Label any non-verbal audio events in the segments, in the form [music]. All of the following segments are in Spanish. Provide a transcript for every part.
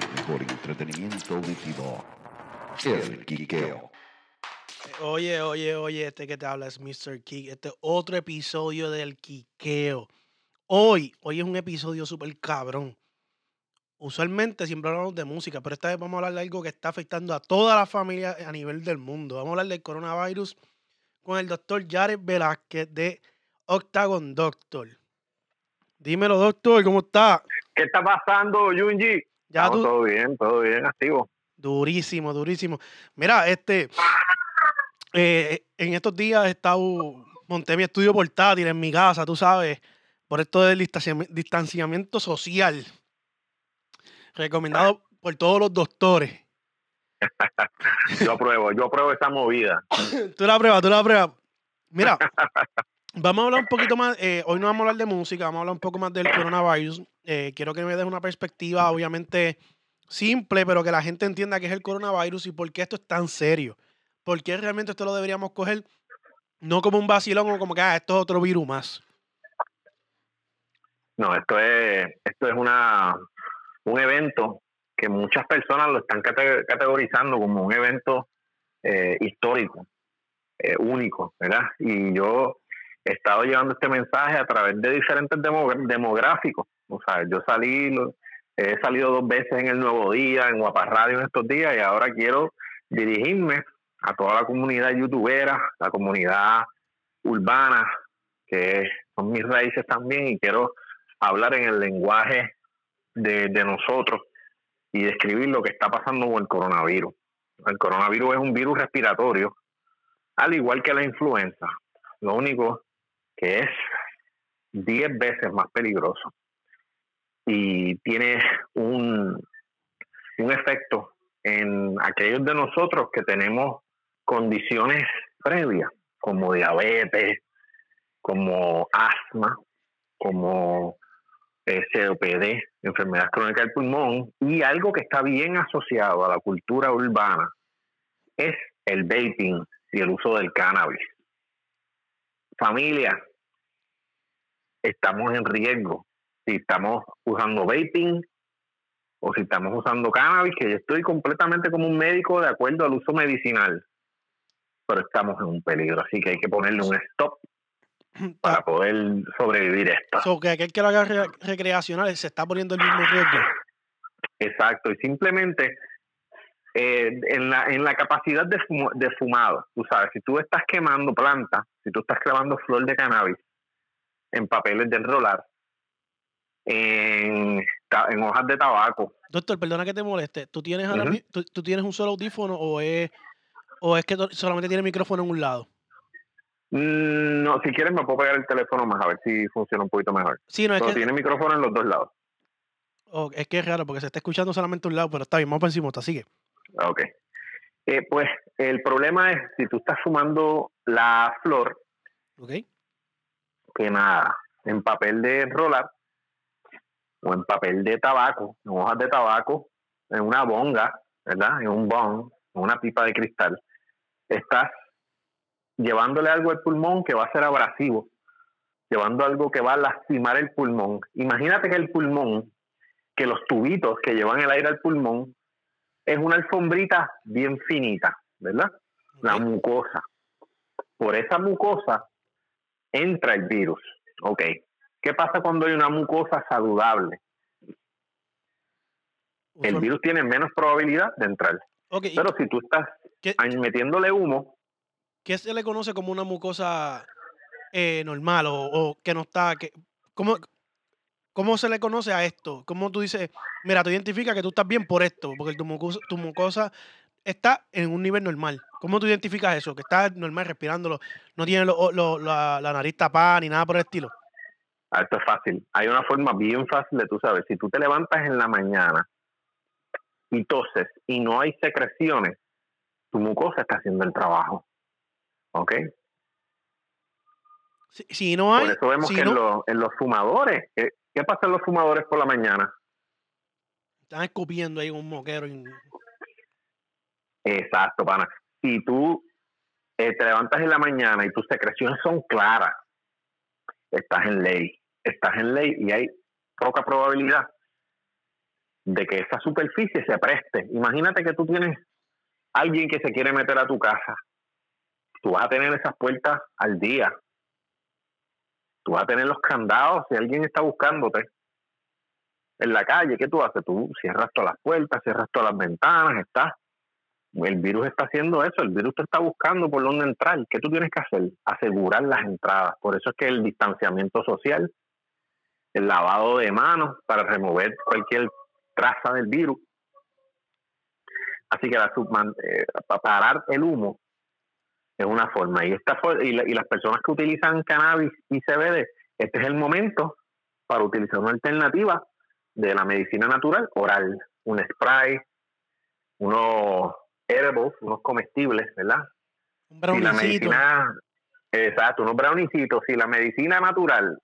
el mejor entretenimiento auditivo. El Quiqueo. Oye, oye, oye, este que te habla es Mr. Kick. Este es otro episodio del Quiqueo. Hoy, hoy es un episodio súper cabrón. Usualmente siempre hablamos de música, pero esta vez vamos a hablar de algo que está afectando a toda la familia a nivel del mundo. Vamos a hablar del coronavirus con el doctor Jared Velázquez de Octagon Doctor. Dímelo, doctor, ¿cómo está? ¿Qué está pasando, Junji? Ya tú- todo bien, todo bien, activo. Durísimo, durísimo. Mira, este, eh, en estos días he estado, monté mi estudio portátil en mi casa, tú sabes, por esto del distanciami- distanciamiento social, recomendado por todos los doctores. [laughs] Yo apruebo, yo apruebo esa movida. Tú la pruebas, tú la pruebas. Mira, [laughs] vamos a hablar un poquito más, eh, hoy no vamos a hablar de música, vamos a hablar un poco más del coronavirus. Eh, quiero que me des una perspectiva, obviamente, simple, pero que la gente entienda qué es el coronavirus y por qué esto es tan serio. ¿Por qué realmente esto lo deberíamos coger no como un vacilón o como que ah, esto es otro virus más? No, esto es, esto es una, un evento que muchas personas lo están cate- categorizando como un evento eh, histórico, único, ¿verdad? Y yo he estado llevando este mensaje a través de diferentes demo- demográficos. O sea, yo salí, he salido dos veces en el Nuevo Día, en Guapa Radio en estos días, y ahora quiero dirigirme a toda la comunidad youtubera, la comunidad urbana, que son mis raíces también, y quiero hablar en el lenguaje de, de nosotros y describir lo que está pasando con el coronavirus. El coronavirus es un virus respiratorio, al igual que la influenza. Lo único que es 10 veces más peligroso y tiene un, un efecto en aquellos de nosotros que tenemos condiciones previas, como diabetes, como asma, como eh, COPD, enfermedad crónica del pulmón, y algo que está bien asociado a la cultura urbana es el vaping y el uso del cannabis. Familia, estamos en riesgo si estamos usando vaping o si estamos usando cannabis, que yo estoy completamente como un médico de acuerdo al uso medicinal, pero estamos en un peligro, así que hay que ponerle un stop [clears throat] para poder sobrevivir esto. So, que aquel que lo haga re- recreacional se está poniendo el mismo riesgo. Exacto, y simplemente eh, en, la, en la capacidad de, fumo- de fumado, tú sabes, si tú estás quemando plantas, si tú estás clavando flor de cannabis en papeles de enrolar, en, en hojas de tabaco, Doctor, perdona que te moleste. ¿Tú tienes, ahora Ujú. mi- tú, tú tienes un solo audífono o es, o es que solamente tiene micrófono en un lado? mm, no, si quieres me puedo pegar el teléfono más a ver si funciona un poquito mejor. Sí, no, es Pero que, tiene micrófono en los dos lados. oh, es que es raro porque se está escuchando solamente un lado, pero está bien, vamos por encima, sigue. Ok. Eh, pues el problema es si tú estás fumando la flor ¿Ok? quemada en papel de enrolar o en papel de tabaco, en hojas de tabaco, en una bonga, ¿verdad? En un bong, en una pipa de cristal, estás llevándole algo al pulmón que va a ser abrasivo, llevando algo que va a lastimar el pulmón. Imagínate que el pulmón, que los tubitos que llevan el aire al pulmón, es una alfombrita bien finita, ¿verdad? La mucosa. Por esa mucosa entra el virus. Ok. ¿Qué pasa cuando hay una mucosa saludable? El virus tiene menos probabilidad de entrar. Ok, ¿y Pero si tú estás ¿Qué, ahí metiéndole humo, qué se le conoce como una mucosa eh, normal o, o que no está... Que, ¿cómo, ¿Cómo se le conoce a esto? ¿Cómo tú dices, mira, tú identificas que tú estás bien por esto, porque tu mucosa, tu mucosa está en un nivel normal? ¿Cómo tú identificas eso? Que está normal respirándolo, no tiene lo- lo- la, la nariz tapada ni nada por el estilo. ah, esto es fácil. Hay una forma bien fácil de tú saber. Si tú te levantas en la mañana y toses y no hay secreciones, tu mucosa está haciendo el trabajo. ¿Ok? Si, si no hay, Por eso vemos si que no, en, los, en los fumadores, ¿qué, qué pasa en los fumadores por la mañana? están escupiendo ahí un moquero. y- Exacto, pana. Si tú eh, te levantas en la mañana y tus secreciones son claras, estás en ley. Estás en ley y hay poca probabilidad de que esa superficie se preste. Imagínate que tú tienes alguien que se quiere meter a tu casa. Tú vas a tener esas puertas al día. Tú vas a tener los candados si alguien está buscándote en la calle. ¿Qué tú haces? Tú cierras todas las puertas, cierras todas las ventanas, estás. El virus está haciendo eso, el virus te está buscando por dónde entrar. ¿Qué tú tienes que hacer? Asegurar las entradas. Por eso es que el distanciamiento social, el lavado de manos para remover cualquier traza del virus. Así que la eh, para parar el humo es una forma. Y, esta, y, y las personas que utilizan cannabis y CBD, este es el momento para utilizar una alternativa de la medicina natural oral, un spray, unos edibles, unos comestibles, ¿verdad? Un si la medicina, exacto, unos brownicitos, si la medicina natural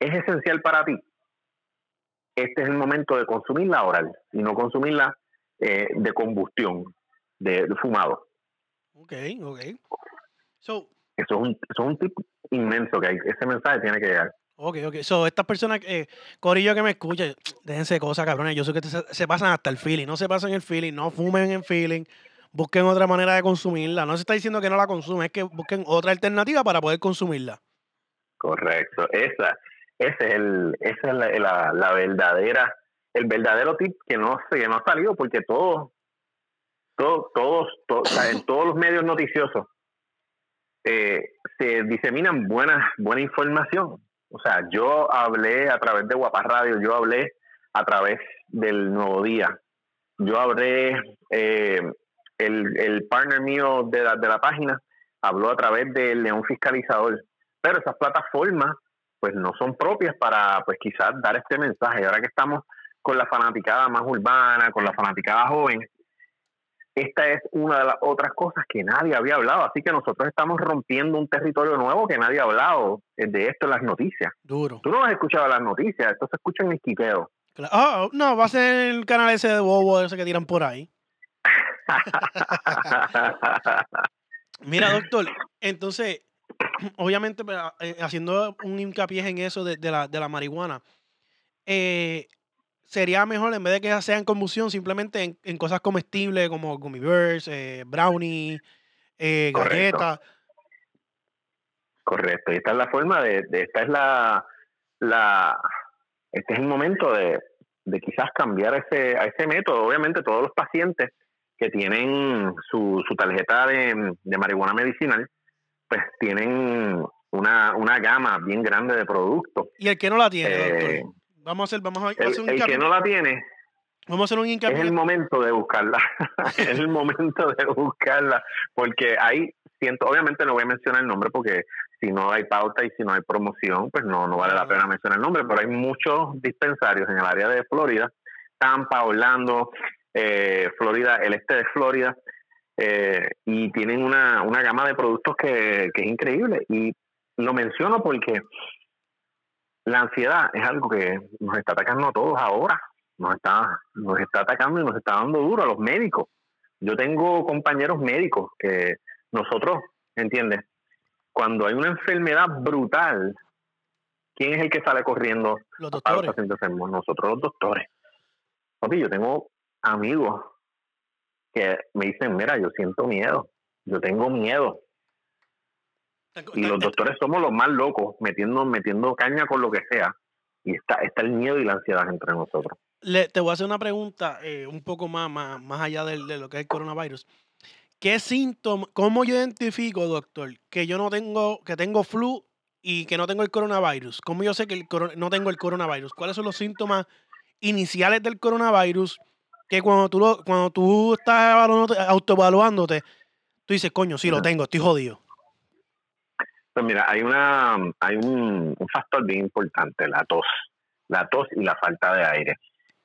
es esencial para ti, este es el momento de consumirla oral y no consumirla eh, de combustión, de, fumado. Ok, ok. So, eso, es un, eso es un tip inmenso que hay, ese mensaje tiene que llegar. Ok, ok. So, estas personas, eh, Corillo que me escucha, déjense cosas, cabrones. Yo sé que se, pasan hasta el feeling. No se pasan el feeling, no fumen en feeling. Busquen otra manera de consumirla. No se está diciendo que no la consumen, es que busquen otra alternativa para poder consumirla. Correcto. Esa, ese es el, esa es la, la, verdadera, el verdadero tip que no, que no ha salido porque todos, todos, todos, en todos los medios noticiosos eh, se diseminan buena, buena información. O sea, yo hablé a través de Guapa Radio, yo hablé a través del Nuevo Día, yo hablé, eh, el, el partner mío de la, de la página habló a través del León Fiscalizador, pero esas plataformas pues no son propias para pues quizás dar este mensaje. Ahora que estamos con la fanaticada más urbana, con la fanaticada joven, esta es una de las otras cosas que nadie había hablado. Así que nosotros estamos rompiendo un territorio nuevo que nadie ha hablado de esto en las noticias. Duro. Tú no has escuchado las noticias, esto se escucha en el quiqueo. Ah, no, va a ser el canal ese de bobo ese que tiran por ahí. [laughs] Mira, doctor, entonces, obviamente, eh, haciendo un hincapié en eso de, la, de la marihuana, eh, sería mejor en vez de que sea en combustión, simplemente en, cosas comestibles como gummy bears, eh, brownie, eh, galletas. Correcto. Y esta es la forma de, esta es la, la, este es el momento de, de quizás cambiar ese, a ese método. Obviamente todos los pacientes que tienen su, su tarjeta de, de marihuana medicinal, pues tienen una, una gama bien grande de productos. ¿Y el que no la tiene? Eh, Vamos a hacer, vamos a hacer un El que no la tiene, Vamos a hacer un Es el momento de buscarla. [laughs] es el momento de buscarla. Porque hay siento, obviamente no voy a mencionar el nombre porque si no hay pauta y si no hay promoción, pues no, no vale la pena mencionar el nombre. Pero hay muchos dispensarios en el área de Florida, Tampa, Orlando, eh, Florida, el este de Florida, eh, y tienen una, una gama de productos que, que es increíble. Y lo menciono porque la ansiedad es algo que nos está atacando a todos ahora, nos está, nos está atacando y nos está dando duro a los médicos. Yo tengo compañeros médicos que nosotros, ¿entiendes? Cuando hay una enfermedad brutal, ¿quién es el que sale corriendo los doctores. a los pacientes enfermos? Nosotros los doctores. Papi, yo tengo amigos que me dicen, mira, yo siento miedo, yo tengo miedo, y los doctores somos los más locos, metiendo, metiendo caña con lo que sea. Y está, está el miedo y la ansiedad entre nosotros. Le, te voy a hacer una pregunta eh, un poco más, más, más allá de, de, lo que es el coronavirus. ¿Qué síntomas, cómo yo identifico, doctor, que yo no tengo, que tengo flu y que no tengo el coronavirus? ¿Cómo yo sé que el no tengo el coronavirus? ¿Cuáles son los síntomas iniciales del coronavirus? Que cuando tú, lo, cuando tú estás autoevaluándote, tú dices, coño, sí, lo tengo, estoy jodido. Pues mira, hay una hay un, factor bien importante, la tos, la tos y la falta de aire.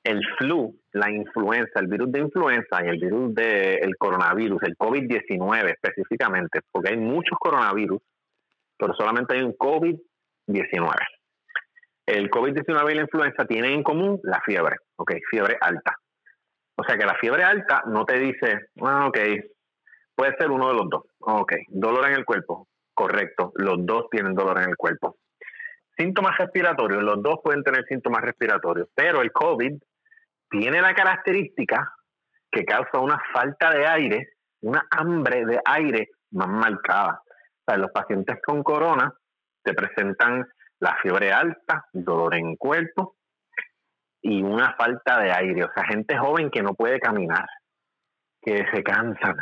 El flu, la influenza, el virus de influenza y el virus del coronavirus, el COVID-19 específicamente, porque hay muchos coronavirus, pero solamente hay un COVID-19. El COVID-19 y la influenza tienen en común la fiebre, ok, fiebre alta. O sea que la fiebre alta no te dice, ah, ok, puede ser uno de los dos, ok, dolor en el cuerpo, Correcto, los dos tienen dolor en el cuerpo. Síntomas respiratorios, los dos pueden tener síntomas respiratorios, pero el COVID tiene la característica que causa una falta de aire, una hambre de aire más marcada. O sea, los pacientes con corona te presentan la fiebre alta, dolor en cuerpo y una falta de aire. O sea, gente joven que no puede caminar, que se cansan.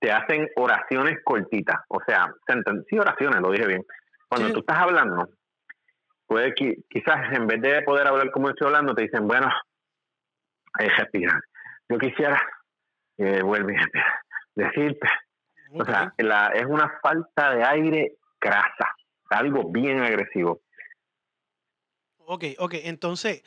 Te hacen oraciones cortitas. O sea, sí, oraciones, lo dije bien. Cuando tú estás hablando, puede que quizás en vez de poder hablar como estoy hablando, te dicen, bueno, hay que respirar. Yo quisiera, eh, vuelve a decirte, o sea, la, es una falta de aire grasa, algo bien agresivo. Ok, ok, entonces,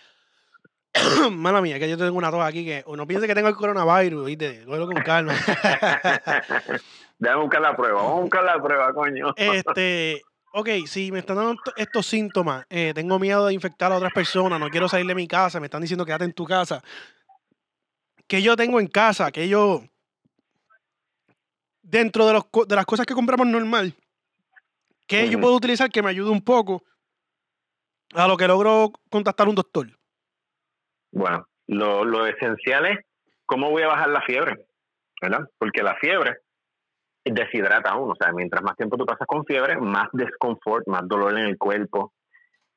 [coughs] mala mía, que yo tengo una tos aquí que uno piensa que tengo el coronavirus, ¿viste? Luego con calma. [laughs] Déjame buscar la prueba, vamos a buscar la prueba, coño. Este, ok, si me están dando estos síntomas, eh, tengo miedo de infectar a otras personas, no quiero salir de mi casa, me están diciendo quédate en tu casa. ¿Qué yo tengo en casa? que yo, dentro de, los, de las cosas que compramos normal, que yo puedo utilizar que me ayude un poco a lo que logro contactar a un doctor? Bueno, lo, lo esencial es cómo voy a bajar la fiebre, ¿verdad? Porque la fiebre deshidrata a uno. O sea, mientras más tiempo tú pasas con fiebre, más desconfort, más dolor en el cuerpo,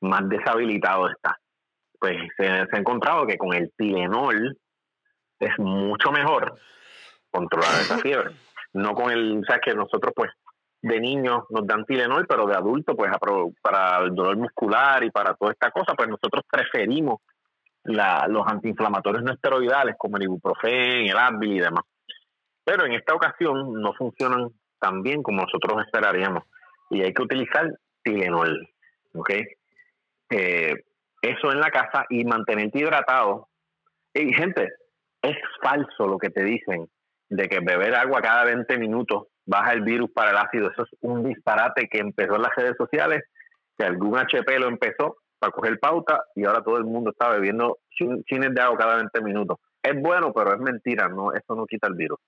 más deshabilitado está. Pues se, ha encontrado que con el Tylenol es mucho mejor controlar esa [laughs] fiebre. No con el, o sea, que nosotros pues de niños nos dan Tylenol, pero de adulto pues para el dolor muscular y para toda esta cosa, pues nosotros preferimos la, los antiinflamatorios no esteroidales como el ibuprofen, el Advil y demás. Pero en esta ocasión no funcionan tan bien como nosotros esperaríamos y hay que utilizar Tylenol, ¿ok? Eh, eso en la casa y mantenerte hidratado. Y gente, es falso lo que te dicen de que beber agua cada 20 minutos baja el virus para el ácido. Eso es un disparate que empezó en las redes sociales, que algún HP lo empezó para coger pauta y ahora todo el mundo está bebiendo chines de agua cada 20 minutos. Es bueno, pero es mentira, no, eso no quita el virus.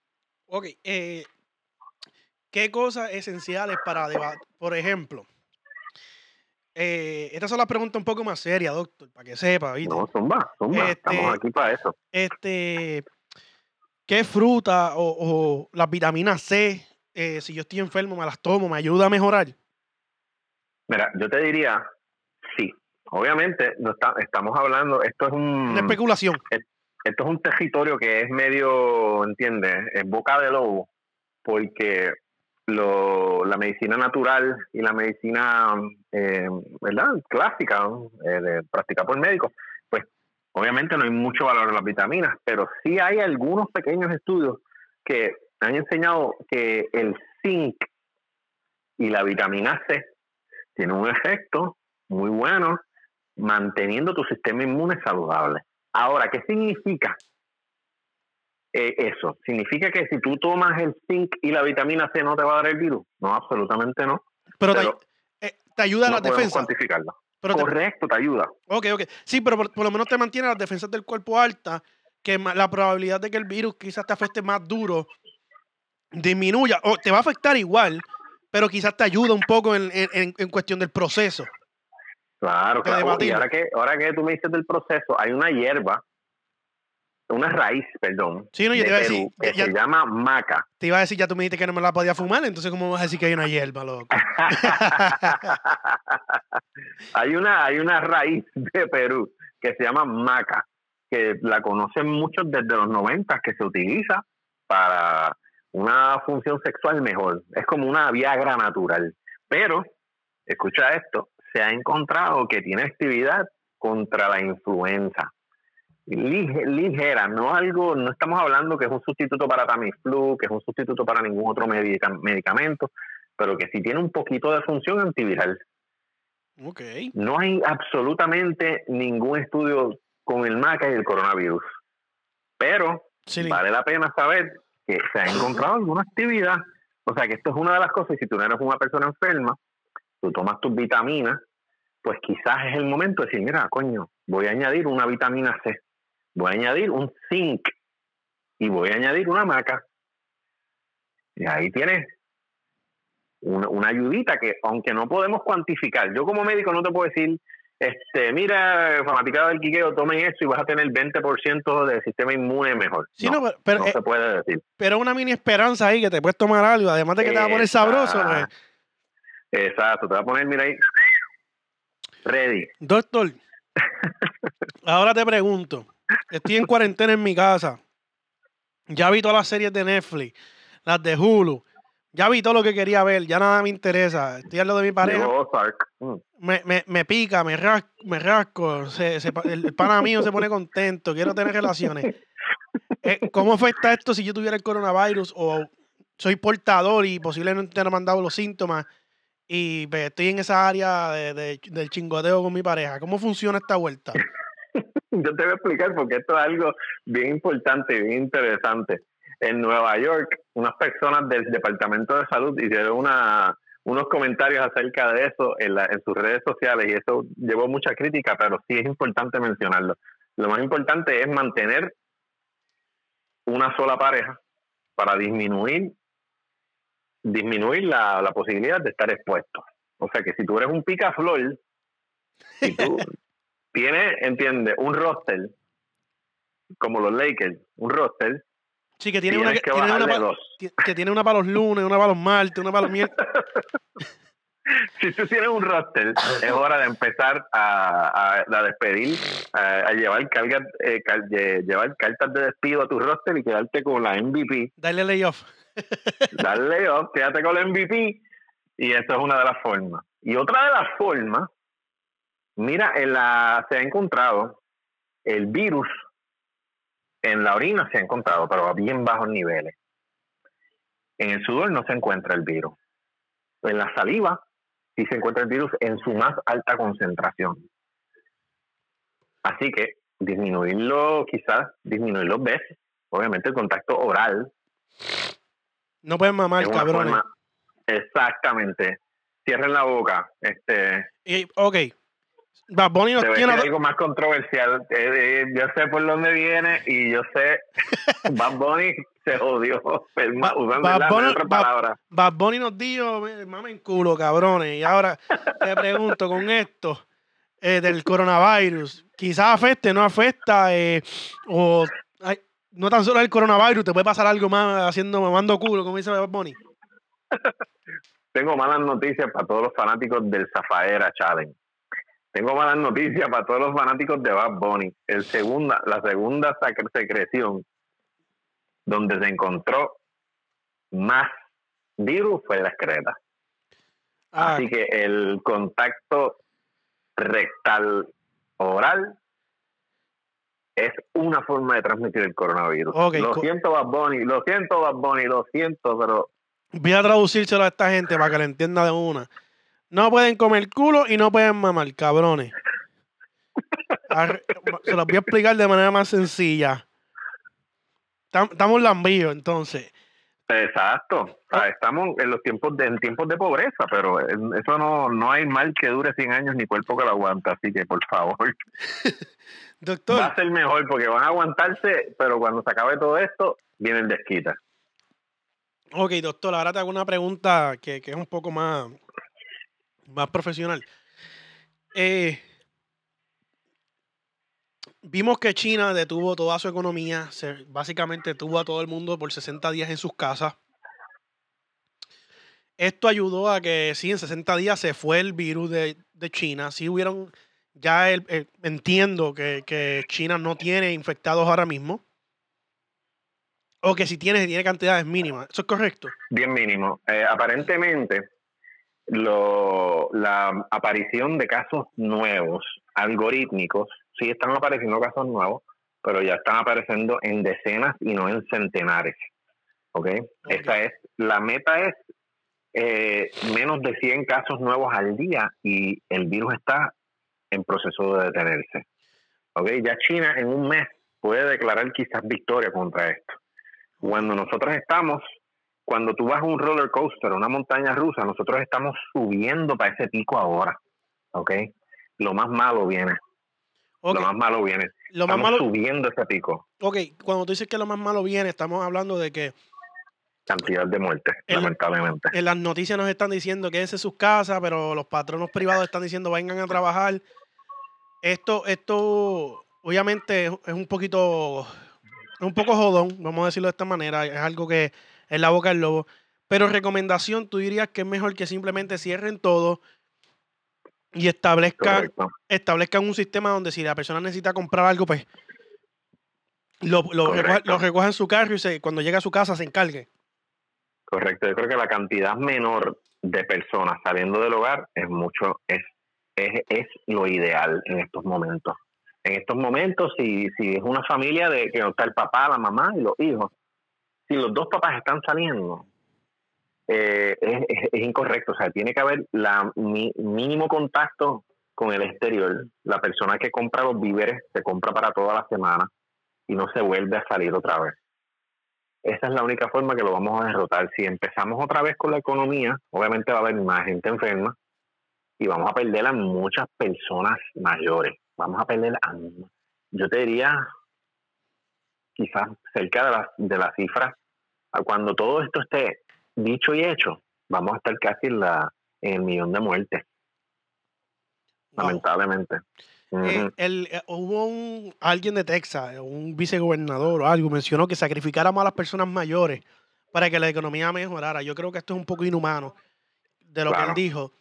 Ok, eh, ¿qué cosas esenciales para debatir? Por ejemplo, eh, estas son las preguntas un poco más serias, doctor, para que sepa, ¿viste? No, son más, son más, estamos este, aquí para eso. Este, ¿qué fruta o, las vitaminas C, eh, si yo estoy enfermo, me las tomo, me ayuda a mejorar? Mira, yo te diría. Obviamente, no está, estamos hablando, esto es un... Una especulación esto es un territorio que es medio, ¿entiendes? Es boca de lobo, porque lo, la medicina natural y la medicina, eh, ¿verdad? Clásica, eh, de, practicada por médicos, pues obviamente no hay mucho valor en las vitaminas, pero sí hay algunos pequeños estudios que han enseñado que el zinc y la vitamina C tienen un efecto muy bueno manteniendo tu sistema inmune saludable. Ahora, ¿qué significa eh, eso? ¿Significa que si tú tomas el zinc y la vitamina C no te va a dar el virus? No, absolutamente no. Pero, te, eh, ayuda a la defensa. cuantificarla. Correcto, te, ayuda. Ok, ok. Sí, pero por, lo menos te mantiene las defensas del cuerpo alta, que la probabilidad de que el virus quizás te afecte más duro disminuya, o te va a afectar igual, pero quizás te ayuda un poco en, en cuestión del proceso. Claro, claro. Y ahora que, ahora que tú me dices del proceso, hay una hierba, una raíz, perdón, sí, no, yo te iba a decir, que se llama maca. Te iba a decir, ya tú me dijiste que no me la podía fumar, entonces ¿cómo vas a decir que hay una hierba, loco? [laughs] hay, una, hay una raíz de Perú que se llama maca, que la conocen muchos desde los 90, que se utiliza para una función sexual mejor. Es como una Viagra natural. Pero, escucha esto, se ha encontrado que tiene actividad contra la influenza. ligera, no algo, no estamos hablando que es un sustituto para Tamiflu, que es un sustituto para ningún otro medicamento, pero que sí tiene un poquito de función antiviral. Okay. No hay absolutamente ningún estudio con el MACA y el coronavirus, pero vale la pena saber que se ha encontrado alguna actividad. O sea que esto es una de las cosas, si tú no eres una persona enferma, tú tomas tus vitaminas, pues quizás es el momento de decir, mira, coño, voy a añadir una vitamina C, voy a añadir un zinc y voy a añadir una maca. Y ahí tienes una, ayudita que, aunque no podemos cuantificar, yo como médico no te puedo decir Este, mira, fanaticada del quiqueo, tomen esto y vas a tener 20% de sistema inmune mejor. Sí, no, no, pero, no eh, se puede decir. pero una mini esperanza ahí que te puedes tomar algo, además de que te va a poner sabroso. pues. Exacto. Te va a poner, mira ahí, ready. Doctor, ahora te pregunto, estoy en cuarentena en mi casa, ya vi todas las series de Netflix, las de Hulu, ya vi todo lo que quería ver, ya nada me interesa, estoy al lado de mi pareja. Mm. me, me, me pica, me, ras- me rasco, se, se el pana mío se pone contento, quiero tener relaciones. Eh, ¿Cómo afecta esto si yo tuviera el coronavirus o soy portador y posiblemente no me han dado los síntomas y pues, estoy en esa área de, de- del chingoteo con mi pareja? ¿Cómo funciona esta vuelta? [laughs] Yo te voy a explicar porque esto es algo bien importante y bien interesante. En Nueva York, unas personas del Departamento de Salud hicieron una, unos comentarios acerca de eso en, en sus redes sociales y eso llevó mucha crítica, pero sí es importante mencionarlo. Lo más importante es mantener una sola pareja para disminuir disminuir la, la posibilidad de estar expuesto. O sea que si tú eres un picaflor, si tú [laughs] tienes, entiende, un roster, como los Lakers, un roster, Sí, que tiene una, tienes que, tiene una bajarle pa- dos. ti- que tiene una para los lunes, una para los martes, una para los miércoles. [laughs] Si tú tienes un roster, es hora de empezar a, a- a despedir, a, a llevar, cargas, eh, car- llevar cartas de despido a tu roster y quedarte con la MVP. Darle layoff. [laughs] Dale, oh, quédate con la MVP. Y eso es una de las formas. Y otra de las formas, mira, se ha encontrado el virus en la orina se ha encontrado, pero a bien bajos niveles. En el sudor no se encuentra el virus. En la saliva sí se encuentra el virus en su más alta concentración. Así que disminuirlo, quizás disminuirlo veces. Obviamente el contacto oral No pueden mamar, cabrones. forma- exactamente. Cierren la boca. Este, Y, ok. Bad Bunny nos tiene. algo más controversial. Eh, eh, yo sé por dónde viene y yo sé. [laughs] Bad Bunny se jodió. Ba- usando Bad la Bunny- otra palabra. Bad Bunny nos dijo, "Me- mamen culo, cabrones. Y ahora te pregunto con esto eh, del coronavirus. Quizás afecte, no afecta. eh, o ay, no tan solo el coronavirus, te puede pasar algo más haciendo mamando culo, como dice Bad Bunny. [laughs] Tengo malas noticias para todos los fanáticos del Zafaera Challenge. Tengo malas noticias para todos los fanáticos de Bad Bunny. El segunda, la segunda secreción donde se encontró más virus fue en la excreta. Ah, Así que el contacto rectal oral es una forma de transmitir el coronavirus. Lo co- siento, Bad Bunny, lo siento, Bad Bunny, lo siento, pero voy a traducírselo a esta gente para que lo entienda de una. No pueden comer culo y no pueden mamar, cabrones. Se los voy a explicar de manera más sencilla. Tam- Estamos lambíos, entonces. Exacto. O sea, estamos en los tiempos de, en tiempos de pobreza, pero eso no, no hay mal que dure 100 años ni cuerpo que lo aguanta. Así que, por favor, [laughs] Doctor, va a ser mejor porque van a aguantarse, pero cuando se acabe todo esto, viene el desquita. ok, doctor, ahora te hago una pregunta que, que es un poco más, más profesional. Eh, vimos que China detuvo toda su economía, se- básicamente tuvo a todo el mundo por 60 días en sus casas. Esto ayudó a que sí, en 60 días se fue el virus de, de China. Sí hubieron, ya el- entiendo que, que China no tiene infectados ahora mismo. O que si tiene, tiene cantidades mínimas. ¿Eso es correcto? bien mínimo. Eh, aparentemente, lo, la aparición de casos nuevos, algorítmicos, sí están apareciendo casos nuevos, pero ya están apareciendo en decenas y no en centenares. ¿Ok? Esta es, la meta es eh, menos de 100 casos nuevos al día y el virus está en proceso de detenerse. ¿Ok? Ya China en un mes puede declarar quizás victoria contra esto. Cuando nosotros estamos cuando tú vas a un roller coaster, una montaña rusa, nosotros estamos subiendo para ese pico ahora, ¿ok? Lo más malo viene, Lo más malo viene. Lo más estamos malo, subiendo ese pico, ok, cuando tú dices que lo más malo viene, estamos hablando de que cantidad de muertes, lamentablemente. en las noticias nos están diciendo que ese es sus casas, pero los patronos privados están diciendo vengan a trabajar. Esto, esto, obviamente, es un poquito, es un poco jodón, vamos a decirlo de esta manera. Es algo que es la boca del lobo. Pero recomendación, tú dirías que es mejor que simplemente cierren todo y establezcan, establezcan un sistema donde si la persona necesita comprar algo, pues lo, lo, recoja, Correcto. lo en su carro y se, cuando llegue a su casa se encargue. Correcto. Yo creo que la cantidad menor de personas saliendo del hogar es mucho, es, es, es lo ideal en estos momentos. En estos momentos, si, si es una familia de que está el papá, la mamá y los hijos, si los dos papás están saliendo, eh, es, es- incorrecto. O sea, tiene que haber la mi- mínimo contacto con el exterior. La persona que compra los víveres se compra para toda la semana y no se vuelve a salir otra vez. Esa es la única forma que lo vamos a derrotar. Si empezamos otra vez con la economía, obviamente va a haber más gente enferma y vamos a perder a muchas personas mayores. Vamos a perder a, yo te diría, quizás cerca de la, de la cifra, cuando todo esto esté dicho y hecho, vamos a estar casi en, la, en el millón de muertes, Wow. lamentablemente. Eh, el, eh, hubo un, alguien de Texas, eh, un vicegobernador o algo, mencionó que sacrificáramos a las personas mayores para que la economía mejorara. Yo creo que esto es un poco inhumano de lo que él dijo.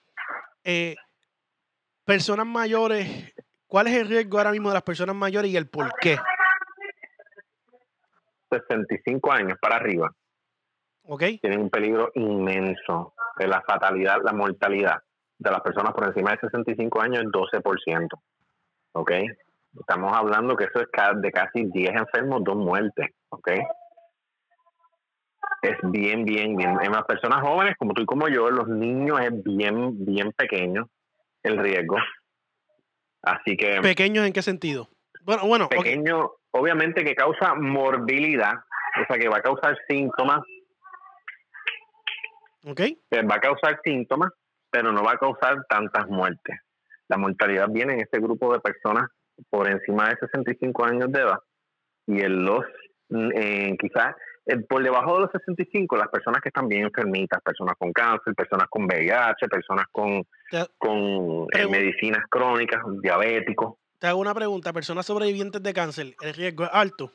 Eh, personas mayores, ¿cuál es el riesgo ahora mismo de las personas mayores y el por qué? 65 años para arriba ¿Ok? tienen un peligro inmenso de la fatalidad, la mortalidad de las personas por encima de 65 años es 12%. ¿Ok? Estamos hablando que eso es de casi 10 enfermos, dos muertes. ¿Ok? Es bien, bien, bien. En las personas jóvenes, como tú y como yo, los niños es bien, bien pequeño el riesgo. Así que ¿Pequeños en qué sentido? Bueno, bueno, pequeño, obviamente que causa morbilidad, o sea que va a causar síntomas ok, que va a causar síntomas, pero no va a causar tantas muertes. La mortalidad viene en este grupo de personas por encima de 65 años de edad y en los mm, eh, quizás eh, por debajo de los 65 las personas que están bien enfermitas, personas con cáncer, personas con VIH, personas con, Te- con eh, medicinas crónicas, diabéticos, te hago una pregunta. Personas sobrevivientes de cáncer, ¿el riesgo es alto?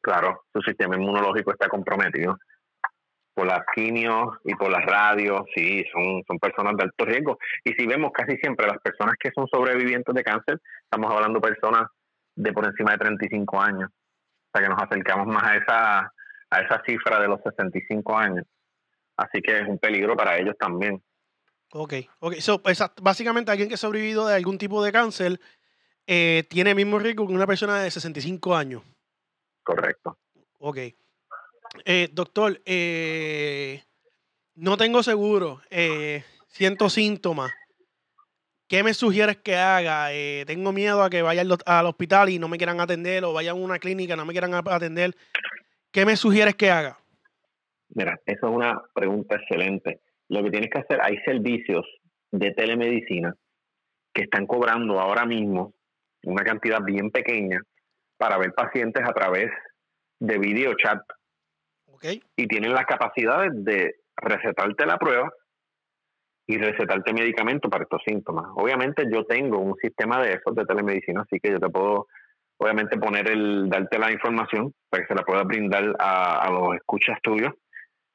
claro, su sistema inmunológico está comprometido por las quimios y por las radios, sí, son, son personas de alto riesgo. Y si vemos casi siempre las personas que son sobrevivientes de cáncer, estamos hablando de personas de por encima de 35 años. O sea que nos acercamos más a esa, a esa cifra de los 65 años. Así que es un peligro para ellos también. Ok, ok. So, básicamente alguien que ha sobrevivido de algún tipo de cáncer eh, tiene el mismo riesgo que una persona de 65 años. Correcto. Ok. Eh, doctor, eh, no tengo seguro, eh, siento síntomas. ¿Qué me sugieres que haga? Eh, tengo miedo a que vaya al, hospital y no me quieran atender o vaya a una clínica y no me quieran atender. ¿Qué me sugieres que haga? Mira, esa es una pregunta excelente. Lo que tienes que hacer, hay servicios de telemedicina que están cobrando ahora mismo una cantidad bien pequeña para ver pacientes a través de video chat Y tienen las capacidades de recetarte la prueba y recetarte medicamento para estos síntomas. Obviamente yo tengo un sistema de esos de telemedicina, así que yo te puedo obviamente poner el, darte la información para que se la pueda brindar a, a los escuchas tuyos.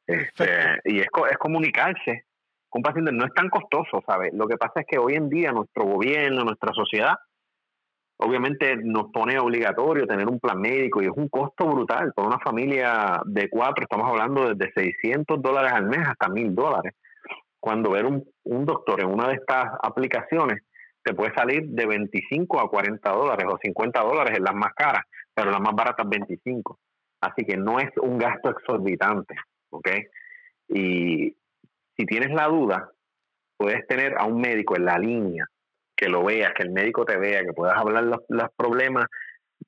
Este, y es, es comunicarse con un paciente, no es tan costoso, ¿sabes? Lo que pasa es que hoy en día nuestro gobierno, nuestra sociedad, obviamente nos pone obligatorio tener un plan médico y es un costo brutal. Para una familia de cuatro estamos hablando desde 600 dólares al mes hasta 1000 dólares. Cuando ver un, un doctor en una de estas aplicaciones te puede salir de 25 a 40 dólares o 50 dólares en las más caras, pero las más baratas 25. Así que no es un gasto exorbitante, ¿ok? Y si tienes la duda, puedes tener a un médico en la línea que lo veas, que el médico te vea, que puedas hablar los, los problemas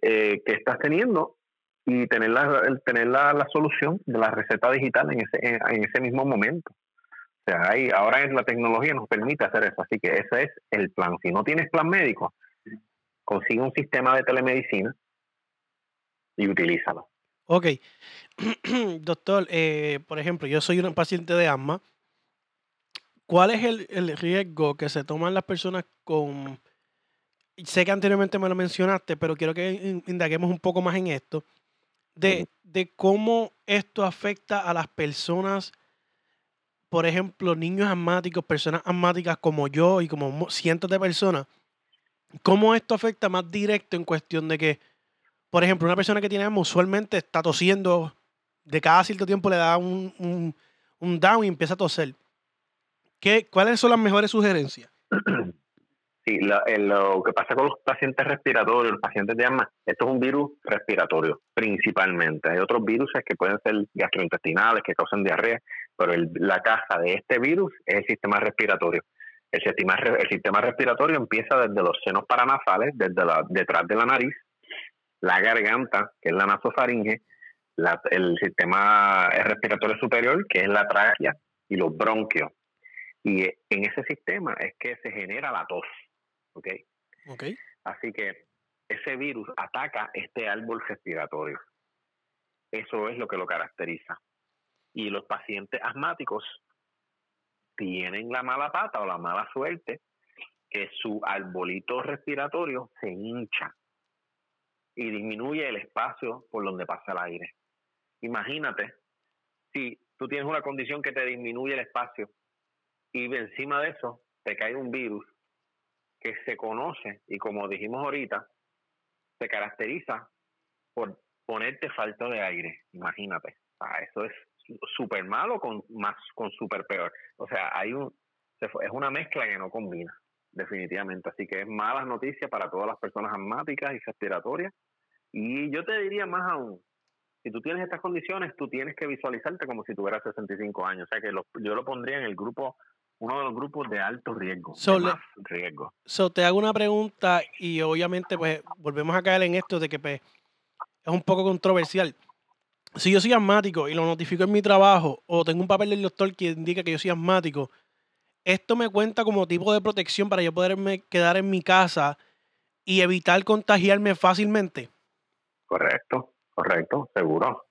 eh, que estás teniendo y tener la, tener la, la solución de la receta digital en ese, en, ese mismo momento. O sea, hay, ahora la tecnología nos permite hacer eso, así que ese es el plan. Si no tienes plan médico, consigue un sistema de telemedicina y utilízalo. Ok. [clears throat] Doctor, eh, por ejemplo, yo soy un paciente de asma. ¿Cuál es el, el riesgo que se toman las personas con sé que anteriormente me lo mencionaste, pero quiero que in- indaguemos un poco más en esto, de, de cómo esto afecta a las personas, por ejemplo, niños asmáticos, personas asmáticas como yo y como mo- cientos de personas, cómo esto afecta más directo en cuestión de que, por ejemplo, una persona que tiene asma usualmente está tosiendo, de cada cierto tiempo le da un, un, un down y empieza a toser. ¿Qué, ¿Cuáles son las mejores sugerencias? Sí, eh, lo que pasa con los pacientes respiratorios, los pacientes de asma, esto es un virus respiratorio principalmente. Hay otros virus que pueden ser gastrointestinales, que causan diarrea, pero la casa de este virus es el sistema respiratorio. El sistema, el sistema respiratorio empieza desde los senos paranasales, desde detrás de la nariz, la garganta, que es la nasofaringe, el sistema respiratorio superior, que es la tráquea, y los bronquios. Y en ese sistema es que se genera la tos. ¿ok? Ok. Así que ese virus ataca este árbol respiratorio. Eso es lo que lo caracteriza. Y los pacientes asmáticos tienen la mala pata o la mala suerte que su arbolito respiratorio se hincha y disminuye el espacio por donde pasa el aire. Imagínate si tú tienes una condición que te disminuye el espacio y encima de eso te cae un virus que se conoce y como dijimos ahorita, se caracteriza por ponerte falta de aire. Imagínate. Ah, eso es súper malo con más con súper peor. O sea, hay un es una mezcla que no combina, definitivamente. Así que es malas noticias para todas las personas asmáticas y respiratorias. Y yo te diría más aún, si tú tienes estas condiciones, tú tienes que visualizarte como si tuvieras 65 años. O sea que lo- yo lo pondría en el grupo, uno de los grupos de alto riesgo, So, de le- más riesgo. So, te hago una pregunta y obviamente pues volvemos a caer en esto de que pues, es un poco controversial. Si yo soy asmático y lo notifico en mi trabajo o tengo un papel del doctor que indica que yo soy asmático, ¿esto me cuenta como tipo de protección para yo poderme quedar en mi casa y evitar contagiarme fácilmente? Correcto, correcto, seguro.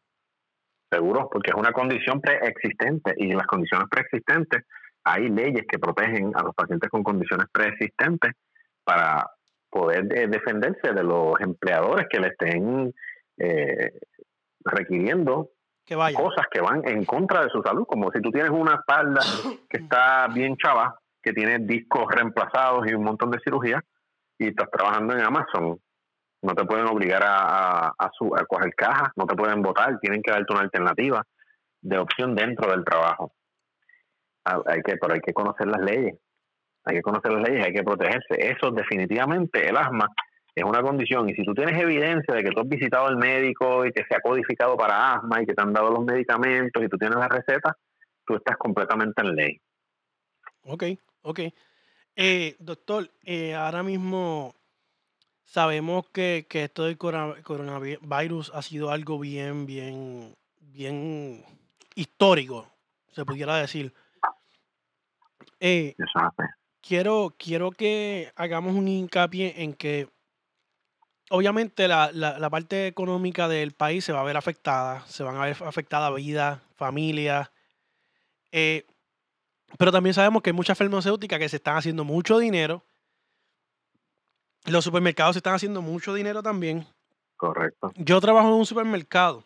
Seguro, porque es una condición preexistente y las condiciones preexistentes hay leyes que protegen a los pacientes con condiciones preexistentes para poder eh, defenderse de los empleadores que le estén eh, requiriendo Que vaya. cosas que van en contra de su salud, como si tú tienes una espalda que está bien chava, que tiene discos reemplazados y un montón de cirugías, y estás trabajando en Amazon, no te pueden obligar a, a, a su, a coger cajas, no te pueden votar, tienen que darte una alternativa de opción dentro del trabajo. Ah, Hay que, pero hay que conocer las leyes, hay que conocer las leyes, hay que protegerse. Eso definitivamente, el asma es una condición y si tú tienes evidencia de que tú has visitado al médico y que se ha codificado para asma y que te han dado los medicamentos y tú tienes la receta, tú estás completamente en ley. Ok, ok. Eh, doctor, eh, ahora mismo sabemos que, que esto del corona- coronavirus ha sido algo bien, bien, bien histórico, se pudiera decir. Eh, Eso hace. quiero, quiero que hagamos un hincapié en que obviamente la, la- la parte económica del país se va a ver afectada, se van a ver afectada vidas, familias, eh, pero también sabemos que hay muchas farmacéuticas que se están haciendo mucho dinero, los supermercados se están haciendo mucho dinero también. Correcto. Yo trabajo en un supermercado,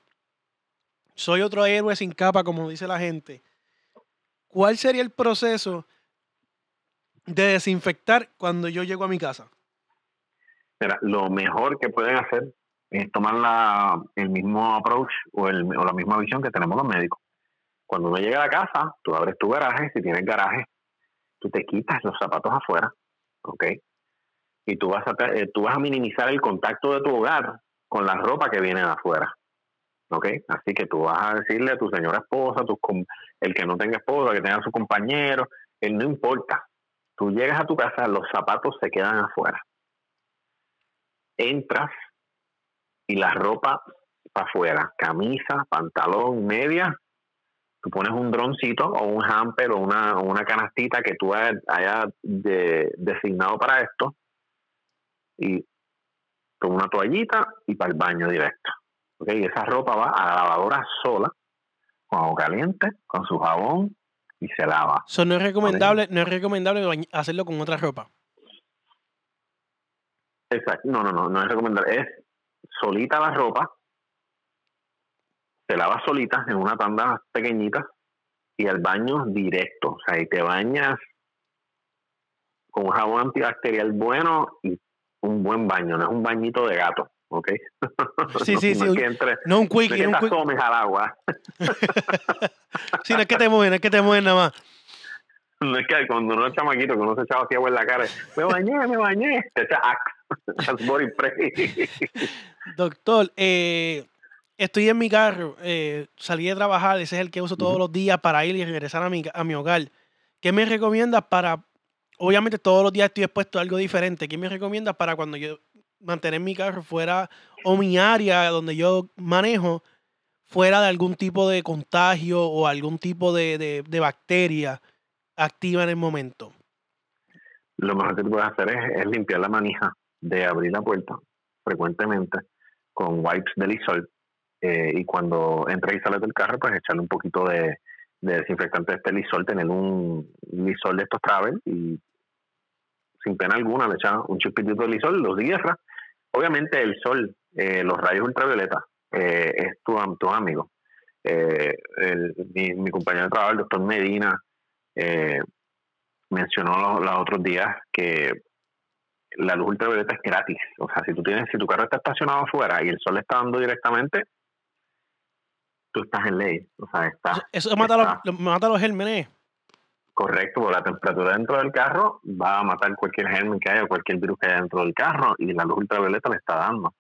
soy otro héroe sin capa, como dice la gente. ¿Cuál sería el proceso de desinfectar cuando yo llego a mi casa? Mira, lo mejor que pueden hacer es tomar la, el mismo approach o, el, la misma visión que tenemos los médicos. Cuando uno llega a la casa, tú abres tu garaje, si tienes garaje, tú te quitas los zapatos afuera, ¿ok? Y tú vas a, eh, tú vas a minimizar el contacto de tu hogar con la ropa que viene de afuera, ¿ok? Así que tú vas a decirle a tu señora esposa, tu, el que no tenga esposa, que tenga su compañero, él no importa. Tú llegas a tu casa, los zapatos se quedan afuera entras y la ropa para afuera, camisa, pantalón, media, tú pones un droncito o un hamper o una, una canastita que tú hayas, hayas de- designado para esto y con una toallita y para el baño directo. ¿ok? Y esa ropa va a la lavadora sola, con agua caliente, con su jabón y se lava. No es recomendable, no es recomendable hacerlo con otra ropa. Exacto, no, no, no, no es recomendable. Es solita la ropa, se lava solita en una tanda pequeñita y al baño directo. O sea, y te bañas con un jabón antibacterial bueno y un buen baño, no es un bañito de gato, ¿ok? Sí, [laughs] sí, sí. no, que entre, No un no que no te un quickie. asomes al agua. [laughs] Sí, no es que te mueven, no es que te mueven nada más. No es que cuando uno es chamaquito, que uno se echaba así agua en la cara, me bañé, me bañé, te echa [laughs] Axe, echas body spray. Doctor, eh, estoy en mi carro, eh, salí de trabajar, ese es el que uso todos Ujú. los días para ir y regresar a mi, a mi hogar. ¿Qué me recomiendas para, obviamente todos los días estoy expuesto a algo diferente, ¿qué me recomiendas para cuando yo mantener mi carro fuera o mi área donde yo manejo fuera de algún tipo de contagio o algún tipo de, de, de bacteria activa en el momento? Lo mejor que tú puedes hacer es, limpiar la manija de abrir la puerta frecuentemente con wipes de Lysol eh, y cuando entres y sales del carro, pues echarle un poquito de, de desinfectante de este Lysol, tener un Lysol de estos travel y sin pena alguna le echas un chupitito de Lysol, los cierras. Obviamente el sol, eh, los rayos ultravioleta, eh, es tu, tu amigo. Eh, el- mi, mi compañero de trabajo, el doctor Medina, mencionó los, los otros días que la luz ultravioleta es gratis. O sea, si tú tienes, si tu carro está estacionado afuera y el sol le está dando directamente, tú estás en ley. O sea, está Eso mata los, está lo- mata los gérmenes. Correcto, porque la temperatura dentro del carro va a matar cualquier germen que haya, cualquier virus que haya dentro del carro y la luz ultravioleta le está dando.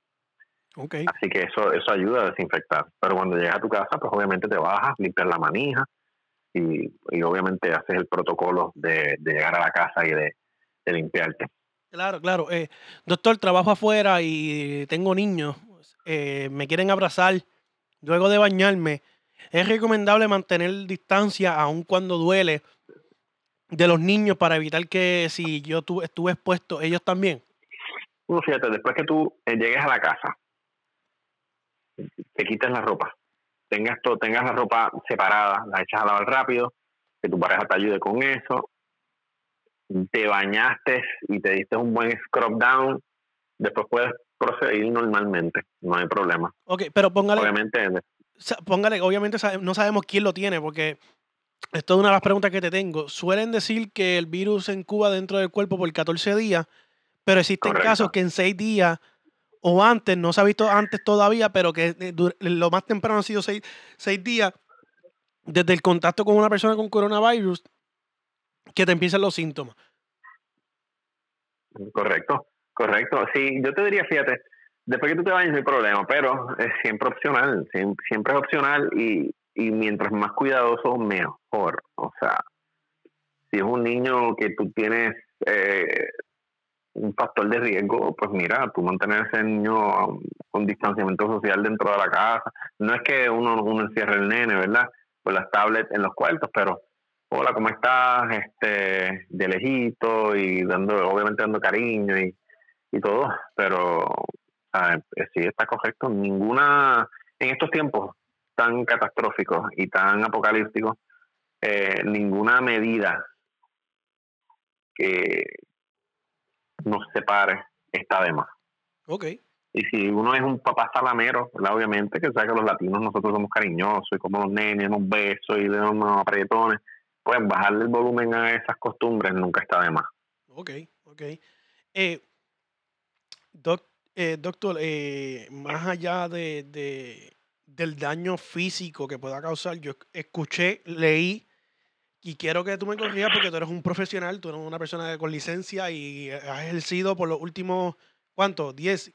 Así que eso, eso ayuda a desinfectar. Pero cuando llegas a tu casa, pues obviamente te bajas, limpias la manija y, y obviamente haces el protocolo de, de llegar a la casa y de, de limpiarte. Claro, claro. Eh, doctor, trabajo afuera y tengo niños. eh, me quieren abrazar luego de bañarme. Es recomendable mantener distancia aun cuando duele de los niños para evitar que si yo tu- estuve expuesto, ellos también. Bueno, fíjate, después que tú eh, llegues a la casa, te quites la ropa, tengas, to- tengas la ropa separada, la echas a lavar rápido, que tu pareja te ayude con eso, te bañaste y te diste un buen scrub down, después puedes proceder normalmente, no hay problema. Ok, pero póngale, Obviamente, póngale, obviamente no sabemos quién lo tiene porque esto es una de las preguntas que te tengo. Suelen decir que el virus se incuba dentro del cuerpo por 14 días, pero existen Correcto. casos que en 6 días o antes, no se ha visto antes todavía, pero que eh, lo más temprano han sido 6 días desde el contacto con una persona con coronavirus que te empiezan los síntomas. Correcto, correcto. Sí, yo te diría, fíjate, después que tú te vayas no hay problema, pero es siempre opcional, siem- siempre, es opcional y, y mientras más cuidadoso, mejor. O sea, si es un niño que tú tienes eh, un factor de riesgo, pues mira, tú mantener ese niño con distanciamiento social dentro de la casa. No es que uno, uno encierre el nene, ¿verdad? Con las tablets en los cuartos, pero hola, ¿cómo estás? Este, de lejito y dando, obviamente dando cariño y, y todo, pero. Eh, sí está correcto. Ninguna, en estos tiempos tan catastróficos y tan apocalípticos, eh, ninguna medida que nos separe está de más. Ok. Y si uno es un papá salamero, ¿verdad? obviamente, que sabe que los latinos nosotros somos cariñosos y como los nenes, unos besos y de unos apretones, pues bajarle el volumen a esas costumbres nunca está de más. Ok, ok. Eh, doc- eh, doctor, eh, más allá de, de- del daño físico que pueda causar, yo escuché, leí, y quiero que tú me corrijas porque tú eres un profesional, tú eres una persona con licencia y has ejercido por los últimos, ¿cuánto? 10, 10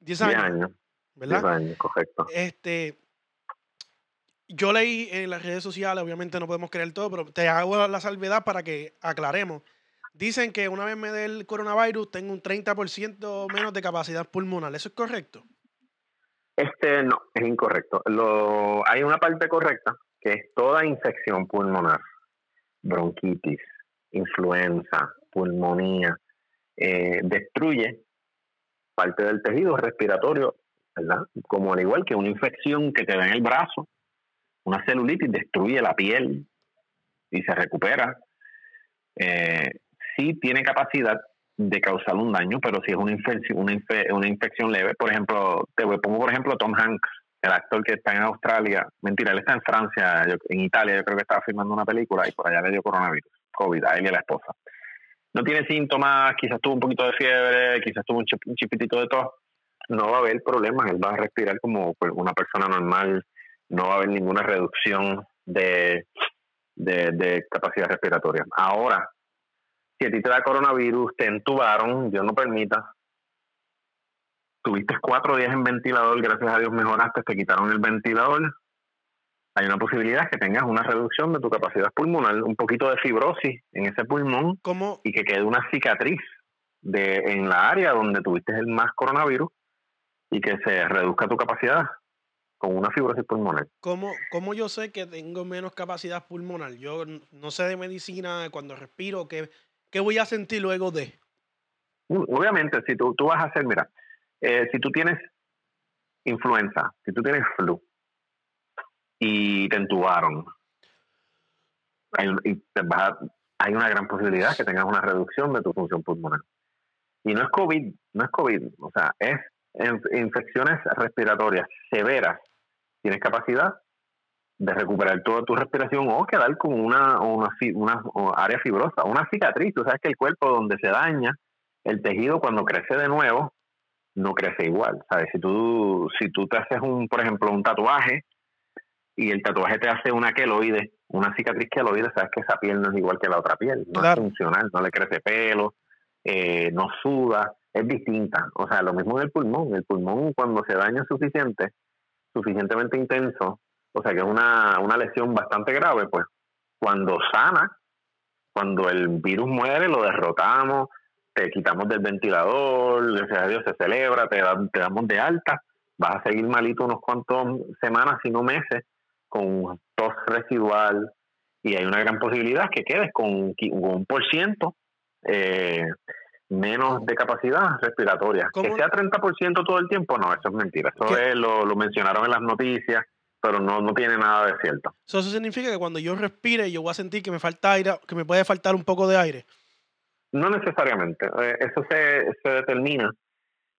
10 años, años, 10 ¿verdad? años, correcto. Este, yo leí en las redes sociales, obviamente no podemos creer todo, pero te hago la salvedad para que aclaremos. Dicen que una vez me dé el coronavirus tengo un 30% menos de capacidad pulmonar. ¿Eso es correcto? Este no, es incorrecto. Lo, hay una parte correcta, que es toda infección pulmonar, bronquitis, influenza, pulmonía, eh, destruye parte del tejido respiratorio, ¿verdad? Como al igual que una infección que te da en el brazo, una celulitis destruye la piel y se recupera. Eh, sí tiene capacidad de causar un daño, pero si es una infección, una, una infección leve, por ejemplo, te pongo por ejemplo Tom Hanks, el actor que está en Australia, mentira, él está en Francia, en Italia, yo creo que estaba filmando una película y por allá le dio coronavirus, COVID, a él y a la esposa. No tiene síntomas, quizás tuvo un poquito de fiebre, quizás tuvo un, chipitito de tos, no va a haber problemas, él va a respirar como una persona normal, no va a haber ninguna reducción de, de capacidad respiratoria. Ahora, si a ti te da coronavirus, te entubaron, Dios no permita, tuviste cuatro días en ventilador, gracias a Dios mejoraste, te quitaron el ventilador, hay una posibilidad que tengas una reducción de tu capacidad pulmonar, un poquito de fibrosis en ese pulmón y que quede una cicatriz de en la área donde tuviste el más coronavirus y que se reduzca tu capacidad con una fibrosis pulmonar. ¿Cómo, ¿Cómo yo sé que tengo menos capacidad pulmonar? Yo no sé de medicina cuando respiro, ¿qué, qué voy a sentir luego de? Obviamente, si tú, tú vas a hacer, mira, eh, si tú tienes influenza, si tú tienes flu y te entubaron, hay, hay una gran posibilidad que tengas una reducción de tu función pulmonar. Y no es COVID, no es COVID, o sea, es infecciones respiratorias severas. Tienes capacidad de recuperar toda tu respiración o quedar con una, una, una área fibrosa, una cicatriz. Tú sabes que el cuerpo donde se daña el tejido cuando crece de nuevo, no crece igual, ¿sabes? Si tú, si tú te haces un, por ejemplo, un tatuaje y el tatuaje te hace una queloide, una cicatriz queloide, sabes que esa piel no es igual que la otra piel, no es funcional, no le crece pelo, eh, no suda, es distinta. O sea, lo mismo en el pulmón, el pulmón cuando se daña suficiente, suficientemente intenso, o sea que es una, una lesión bastante grave, pues cuando sana, cuando el virus muere, lo derrotamos, te quitamos del ventilador, gracias a Dios se celebra, te, te damos de alta, vas a seguir malito unos cuantos semanas, si no meses, con tos residual y hay una gran posibilidad que quedes con un por ciento eh, menos de capacidad respiratoria. Que sea 30% todo el tiempo, no, eso es mentira. Eso es, lo, lo, mencionaron en las noticias, pero no, no tiene nada de cierto. Eso significa que cuando yo respire, yo voy a sentir que me falta aire, que me puede faltar un poco de aire. No necesariamente. Eh, eso se, se determina.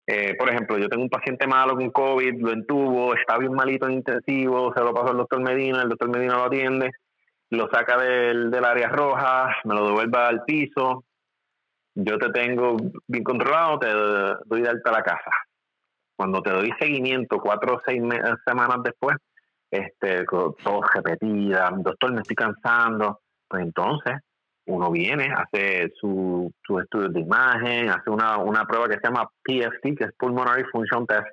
Eh, por ejemplo, yo tengo un paciente malo con COVID, lo entubo, está bien malito en intensivo, se lo paso al doctor Medina, el doctor Medina lo atiende, lo saca del, del área roja, me lo devuelve al piso, yo te tengo bien controlado, te doy de alta a la casa. Cuando te doy seguimiento, cuatro o seis semanas después, este, todo repetida, doctor, me estoy cansando, pues entonces uno viene, hace sus su estudios de imagen, hace una, una prueba que se llama PFT, que es Pulmonary Function Test,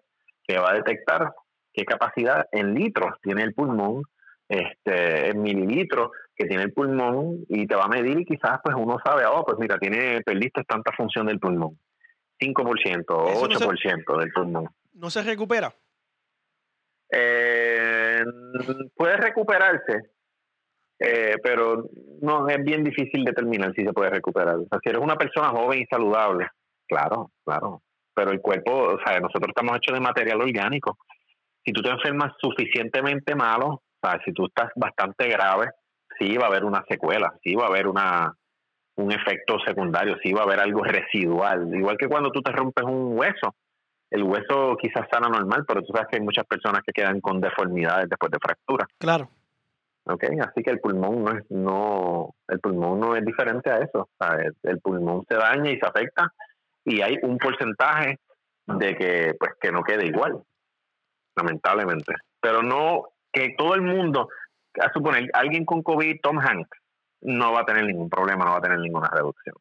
que va a detectar qué capacidad en litros tiene el pulmón, este, en mililitros que tiene el pulmón y te va a medir y quizás pues uno sabe, oh, pues mira, tiene, perdiste tanta función del pulmón, 5% o 8% del pulmón. ¿No se recupera? Eh, puede recuperarse, eh, pero no es bien difícil determinar si se puede recuperar. O sea, si eres una persona joven y saludable, claro, claro. Pero el cuerpo, o sea, nosotros estamos hechos de material orgánico. Si tú te enfermas suficientemente malo, o sea, si tú estás bastante grave, sí va a haber una secuela, sí va a haber una un efecto secundario, sí va a haber algo residual. Igual que cuando tú te rompes un hueso, el hueso quizás sana normal, pero tú sabes que hay muchas personas que quedan con deformidades después de fractura. Claro. Okay, así que el pulmón no es no el pulmón no es diferente a eso. El, pulmón se daña y se afecta y hay un porcentaje de que pues que no quede igual, lamentablemente. Pero no que todo el mundo, a suponer alguien con COVID, Tom Hanks, no va a tener ningún problema, no va a tener ninguna reducción.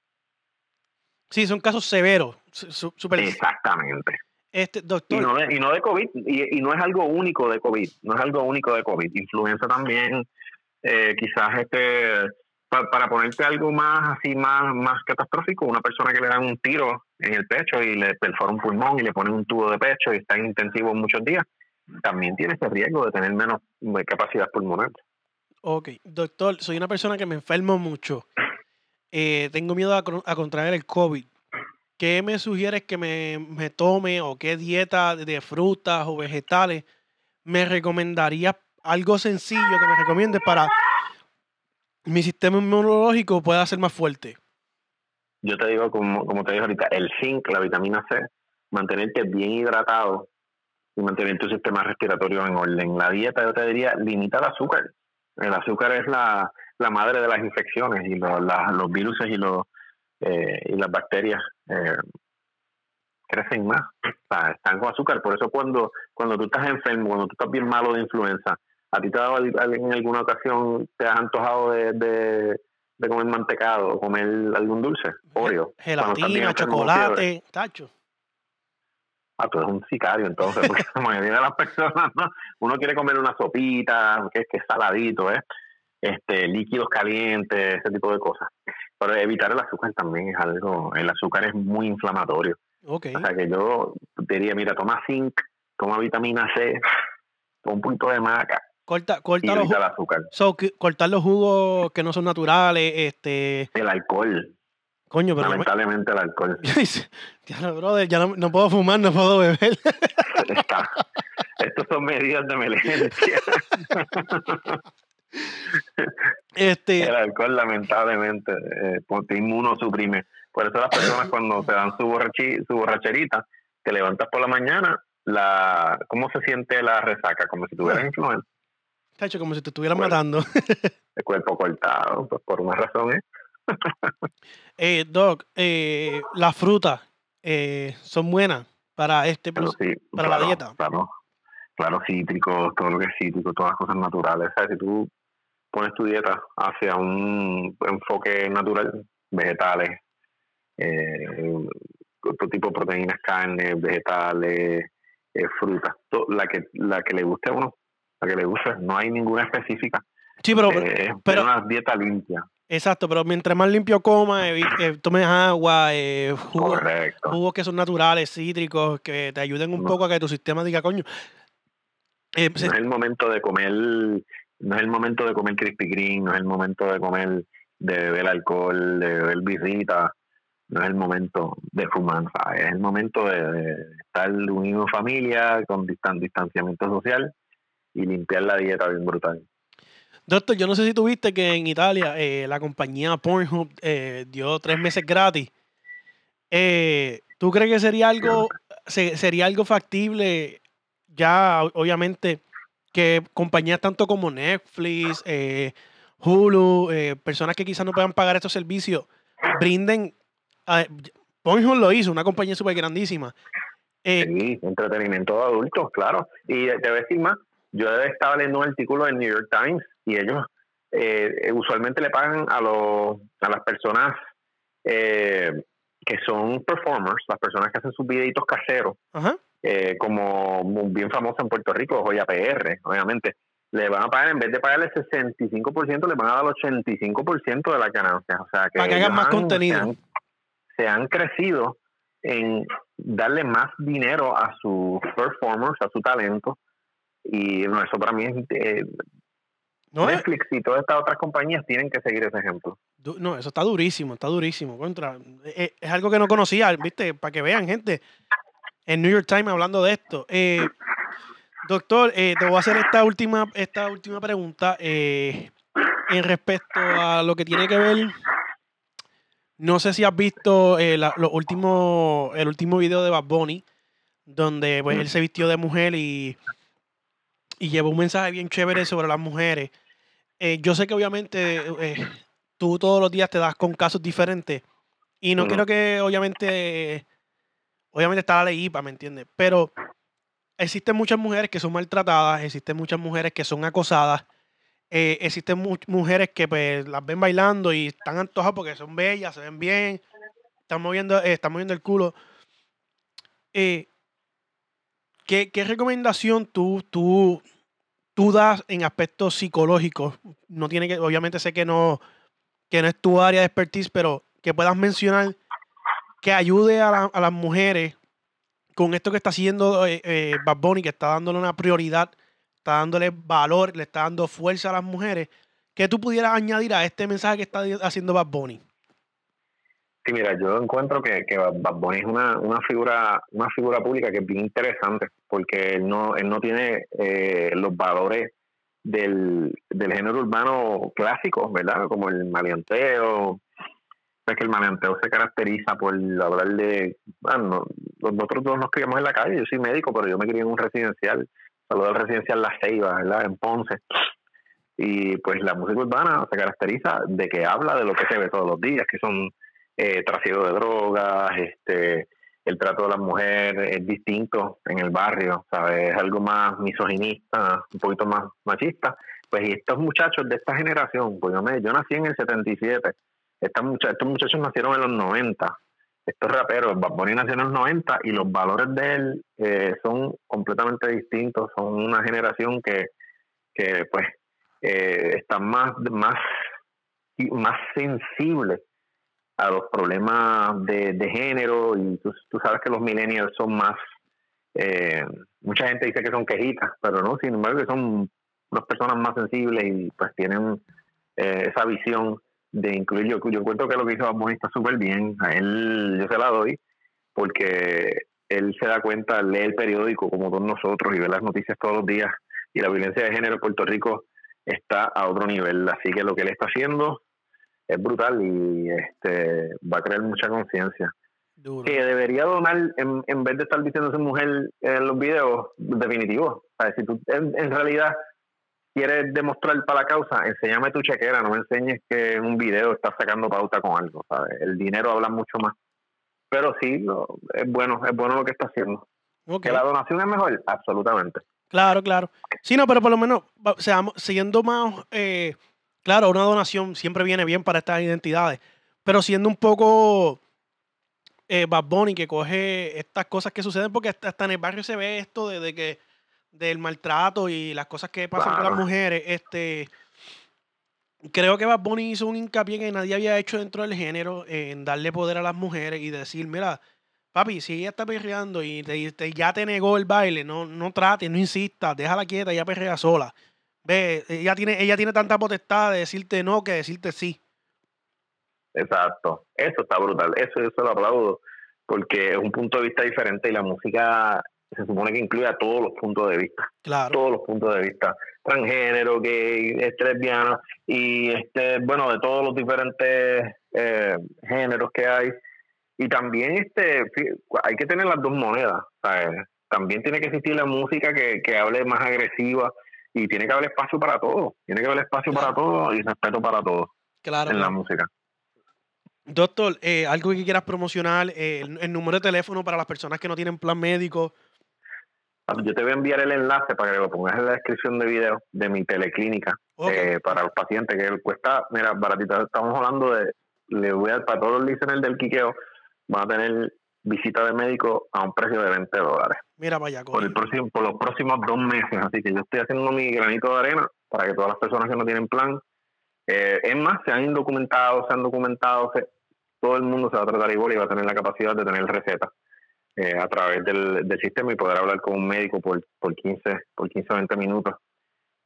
Sí, son casos severos. Exactamente. Este, doctor. Y no de, y no de COVID, y, y, no es algo único de COVID, no es algo único de COVID. Influenza también, eh, quizás este, para ponerte algo más así, más, más catastrófico, una persona que le dan un tiro en el pecho y le perfora un pulmón y le ponen un tubo de pecho y está en intensivo muchos días, también tiene ese riesgo de tener menos capacidad pulmonar. Ok, doctor, soy una persona que me enfermo mucho. Eh, tengo miedo a, a contraer el COVID. ¿Qué me sugieres que me, tome o qué dieta de frutas o vegetales me recomendaría algo sencillo que me recomiende para mi sistema inmunológico pueda ser más fuerte? yo te digo, como, como te dije ahorita, el zinc, la vitamina C, mantenerte bien hidratado y mantener tu sistema respiratorio en orden. La dieta, yo te diría, limita el azúcar. El azúcar es la, la madre de las infecciones y los, los virus y, los, eh, y las bacterias eh, crecen más. [clears throat] están con azúcar. Por eso cuando, cuando tú estás enfermo, cuando tú estás bien malo de influenza, ¿a ti te ha dado en alguna ocasión, te has antojado de, de, comer mantecado o comer algún dulce? Oreo. Gelatina, chocolate, tacho. Ah, tú eres un sicario entonces, porque [laughs] la mayoría de las personas, ¿no? Uno quiere comer una sopita, que es que saladito, ¿eh? Este, líquidos calientes, ese tipo de cosas. Pero evitar el azúcar también es algo, el azúcar es muy inflamatorio. Okay. O sea que yo diría, mira, toma zinc, toma vitamina C, toma un punto de maca. Corta, corta los, el azúcar. cortar los jugos que no son naturales, este... El alcohol. Coño, pero... Lamentablemente el alcohol. [laughs] ya, brother, ya no, puedo fumar, no puedo beber. Estos son medidas de emergencia. [laughs] este... El alcohol, lamentablemente, eh, te inmunosuprime. Por eso las personas cuando te dan su, su borracherita, te levantas por la mañana, la ¿cómo se siente la resaca? Como si tuvieras influenza. Tacho, como si te estuvieran matando. [laughs] el cuerpo cortado, pues, por una razón, ¿eh? [laughs] eh Doc, eh, las frutas eh, son buenas para este para la dieta. Claro, claro, cítricos, todo lo que es cítrico, todas las cosas naturales. Sea, si tú pones tu dieta hacia un enfoque natural, vegetales, eh, otro tipo de proteínas, carne, vegetales, eh, frutas, la que la que le guste a uno, la que le guste, no hay ninguna específica. Sí, pero, eh, pero, una dieta limpia. Exacto, pero mientras más limpio coma, eh, tomes agua, eh, jugos, que son naturales, cítricos, que te ayuden un poco a que tu sistema diga, coño. no es el momento de comer, no es el momento de comer Krispy Kreme, no es el momento de comer, de beber alcohol, de beber birrita, no es el momento de fumar, es el momento de, estar unido en familia, con distanciamiento social y limpiar la dieta bien brutal. Doctor, yo no sé si tuviste que en Italia eh, la compañía Pornhub eh, dio tres meses gratis. Eh, ¿Tú crees que sería algo, sería algo factible ya, obviamente, que compañías tanto como Netflix, Hulu, personas que quizás no puedan pagar estos servicios, brinden Pornhub lo hizo, una compañía súper grandísima. Eh, sí, entretenimiento de adultos, claro. Y te voy a decir más, yo estaba leyendo un artículo en New York Times y ellos eh, usualmente le pagan a, los, a las personas eh, que son performers, las personas que hacen sus videitos caseros, como bien famoso en Puerto Rico, Joya PR, obviamente, le van a pagar, en vez de pagarle el 65%, le van a dar el 85% de las ganancias. O sea, que Para que hagan más contenido se han crecido en darle más dinero a sus performers, a su talento. Y bueno, eso para mí es... Eh, Netflix y todas estas otras compañías tienen que seguir ese ejemplo. No, eso está durísimo, está durísimo. Contra, eh, es, algo que no conocía, ¿viste? Para que vean, gente, en New York Times hablando de esto. Eh, doctor, te voy a hacer esta última, esta última pregunta en respecto a lo que tiene que ver no sé si has visto eh, el último video de Bad Bunny, donde pues, él se vistió de mujer y, y llevó un mensaje bien chévere sobre las mujeres. Eh, yo sé que obviamente eh, tú todos los días te das con casos diferentes y no quiero que obviamente, obviamente está la ley IPA, ¿me entiendes? Pero existen muchas mujeres que son maltratadas, existen muchas mujeres que son acosadas eh, existen mujeres que pues las ven bailando y están antojadas porque son bellas, se ven bien, están moviendo, están moviendo el culo. Eh, ¿qué, recomendación tú, tú, tú das en aspectos psicológicos? No tiene que, obviamente sé que no, que no es tu área de expertise, pero que puedas mencionar que ayude a, a las mujeres con esto que está haciendo Bad Bunny, que está dándole una prioridad está dándole valor, le está dando fuerza a las mujeres. ¿Qué tú pudieras añadir a este mensaje que está haciendo Bad Bunny? Sí, mira, yo encuentro que, que Bad Bunny es una, una figura una figura pública que es bien interesante porque él no él no tiene eh, los valores del, del género urbano clásico, ¿verdad? Como el maleanteo, es que el maleanteo se caracteriza por hablar de, bueno, nosotros todos nos criamos en la calle, yo soy médico, pero yo me crié en un residencial, saludo al residencial La Ceiba, ¿verdad? En Ponce. Y pues la música urbana se caracteriza de que habla de lo que se ve todos los días, que son eh, de drogas, este el trato de la mujer es distinto en el barrio, ¿sabes? Es algo más misoginista, un poquito más machista. Pues y estos muchachos de esta generación, pues yo, me, yo nací en el 77, estos muchachos, estos muchachos nacieron en los 90, estos raperos, Bad Bunny nació en los 90 y los valores de él eh, son completamente distintos, son una generación que, que pues eh, están más, más, más sensible a los problemas de, de género y tú, sabes que los millennials son más, eh, mucha gente dice que son quejitas, pero no, sin embargo que son unas personas más sensibles y pues tienen eh, esa visión de incluir, yo, yo encuentro que lo que hizo Bad está súper bien, a él yo se la doy porque él se da cuenta, lee el periódico como todos nosotros y ve las noticias todos los días y la violencia de género en Puerto Rico está a otro nivel, así que lo que él está haciendo es brutal y este va a crear mucha conciencia. Que debería donar en, en, vez de estar diciendo a su mujer en los videos, definitivo. si tú en, realidad quieres demostrar para la causa, enséñame tu chequera, no me enseñes que en un video estás sacando pauta con algo. ¿sabes? El dinero habla mucho más. Pero sí, es bueno, es bueno lo que está haciendo. ¿Que la donación es mejor? Absolutamente. Claro, claro. Sí, no, pero por lo menos, seamos, siguiendo más eh, Claro, una donación siempre viene bien para estas identidades, pero siendo un poco eh, Bad Bunny que coge estas cosas que suceden, porque hasta en el barrio se ve esto de, que del maltrato y las cosas que pasan con las mujeres. Este, creo que Bad Bunny hizo un hincapié que nadie había hecho dentro del género en darle poder a las mujeres y decir, mira, papi, si ella está perreando y ya te negó el baile, no, no trates, no insistas, déjala quieta, ella perrea sola. Ve, ella tiene, ella tiene tanta potestad de decirte no que decirte sí. Exacto, eso está brutal, eso se lo aplaudo, porque es un punto de vista diferente y la música se supone que incluye a todos los puntos de vista. Claro. Todos los puntos de vista. Transgénero, gay, este, lesbiana y este, bueno, de todos los diferentes eh, géneros que hay. Y también este hay que tener las dos monedas. También tiene que existir la música que, que hable más agresiva y tiene que haber espacio para todo, tiene que haber espacio para todo y respeto para todo claro, en la música. Doctor, eh, algo que quieras promocionar, eh, el, número de teléfono para las personas que no tienen plan médico. Ah, yo te voy a enviar el enlace para que lo pongas en la descripción de video de mi teleclínica eh, para los pacientes, que cuesta, mira, baratita, estamos hablando de, le voy a, para todos los listeners del Quiqueo, van a tener visita de médico a un precio de 20 dólares. Mira vaya, por, el próximo, por los próximos dos meses. Así que yo estoy haciendo mi granito de arena para que todas las personas que no tienen plan, eh, es más, se han indocumentado, se han documentado, todo el mundo se va a tratar igual y va a tener la capacidad de tener receta eh, a través del, sistema y poder hablar con un médico por, por 15 por 15 o 20 minutos.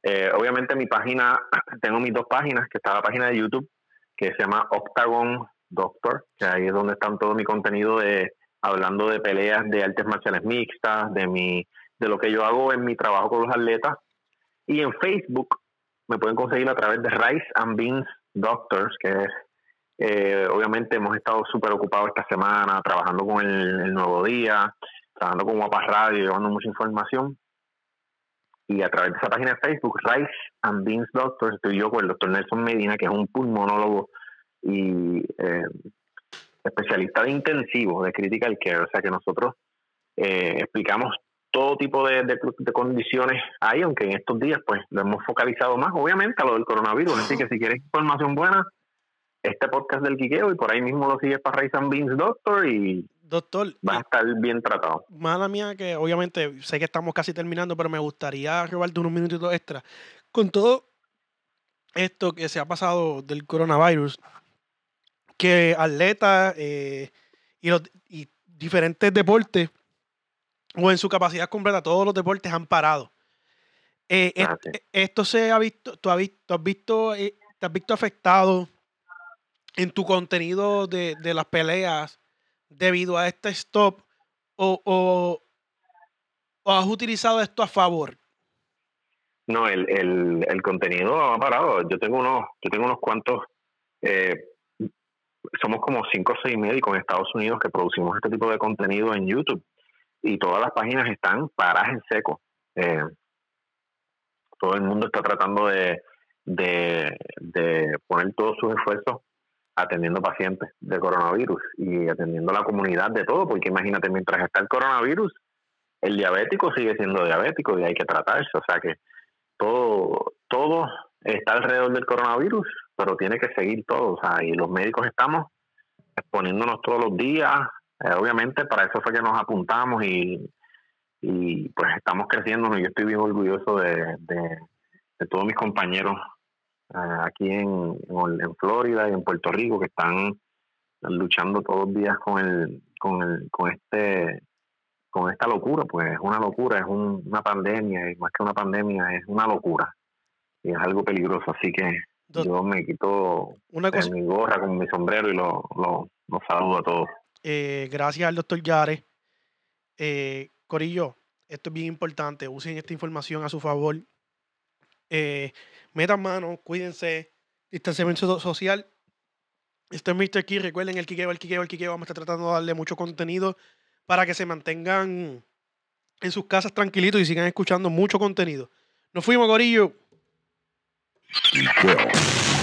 Eh, obviamente mi página, [clears throat] tengo mis dos páginas, que está la página de YouTube, que se llama Octagon Doctor, que ahí es donde están todo mi contenido de hablando de peleas de artes marciales mixtas, de mi, de lo que yo hago en mi trabajo con los atletas. Y en Facebook me pueden conseguir a través de Rice and Beans Doctors, que es, eh, obviamente hemos estado súper ocupados esta semana trabajando con el, Nuevo Día, trabajando con Guapas Radio, llevando mucha información. Y a través de esa página de Facebook, Rice and Beans Doctors, estoy yo con el doctor Nelson Medina, que es un pulmonólogo y eh, especialista de intensivo de critical care, o sea que nosotros eh, explicamos todo tipo de, condiciones ahí, aunque en estos días pues lo hemos focalizado más, obviamente, a lo del coronavirus. Así que si quieres información buena, este podcast del Quiqueo y por ahí mismo lo sigues para and Beans Doctor y Doctor, va a estar bien tratado. Mala mía que obviamente sé que estamos casi terminando, pero me gustaría robarte unos minutitos extra. Con todo esto que se ha pasado del coronavirus, que atletas eh, y, diferentes deportes, o en su capacidad completa, todos los deportes han parado. Eh, ah, esto se ha visto, tú has visto, has visto, eh, te has visto afectado en tu contenido de, las peleas debido a este stop o, o, has utilizado esto a favor? No, el, el, el, contenido ha parado. Yo tengo unos, yo tengo unos cuantos somos como cinco o seis médicos en Estados Unidos que producimos este tipo de contenido en YouTube y todas las páginas están paradas en seco. Eh, todo el mundo está tratando de, de, de poner todos sus esfuerzos atendiendo pacientes de coronavirus y atendiendo la comunidad de todo, porque imagínate, mientras está el coronavirus, el diabético sigue siendo diabético y hay que tratarse, o sea que todo, todo está alrededor del coronavirus, pero tiene que seguir todo, o sea, y los médicos estamos exponiéndonos todos los días, eh, obviamente para eso fue que nos apuntamos y, y pues estamos creciendo, yo estoy bien orgulloso de, de todos mis compañeros aquí en, en, Florida y en Puerto Rico que están luchando todos los días con el con el con este con esta locura pues es una locura es una pandemia y más que una pandemia es una locura y es algo peligroso así que yo me quito una mi gorra con mi sombrero y lo, lo, saludo a todos eh, gracias al doctor Yare eh, Corillo esto es bien importante usen esta información a su favor eh, metan mano, cuídense, distanciamiento social. Este es Mr. Key, recuerden el Kikeo, el Kikeo, el Kikeo. Vamos a estar tratando de darle mucho contenido para que se mantengan en sus casas tranquilitos y sigan escuchando mucho contenido. Nos fuimos, You fell.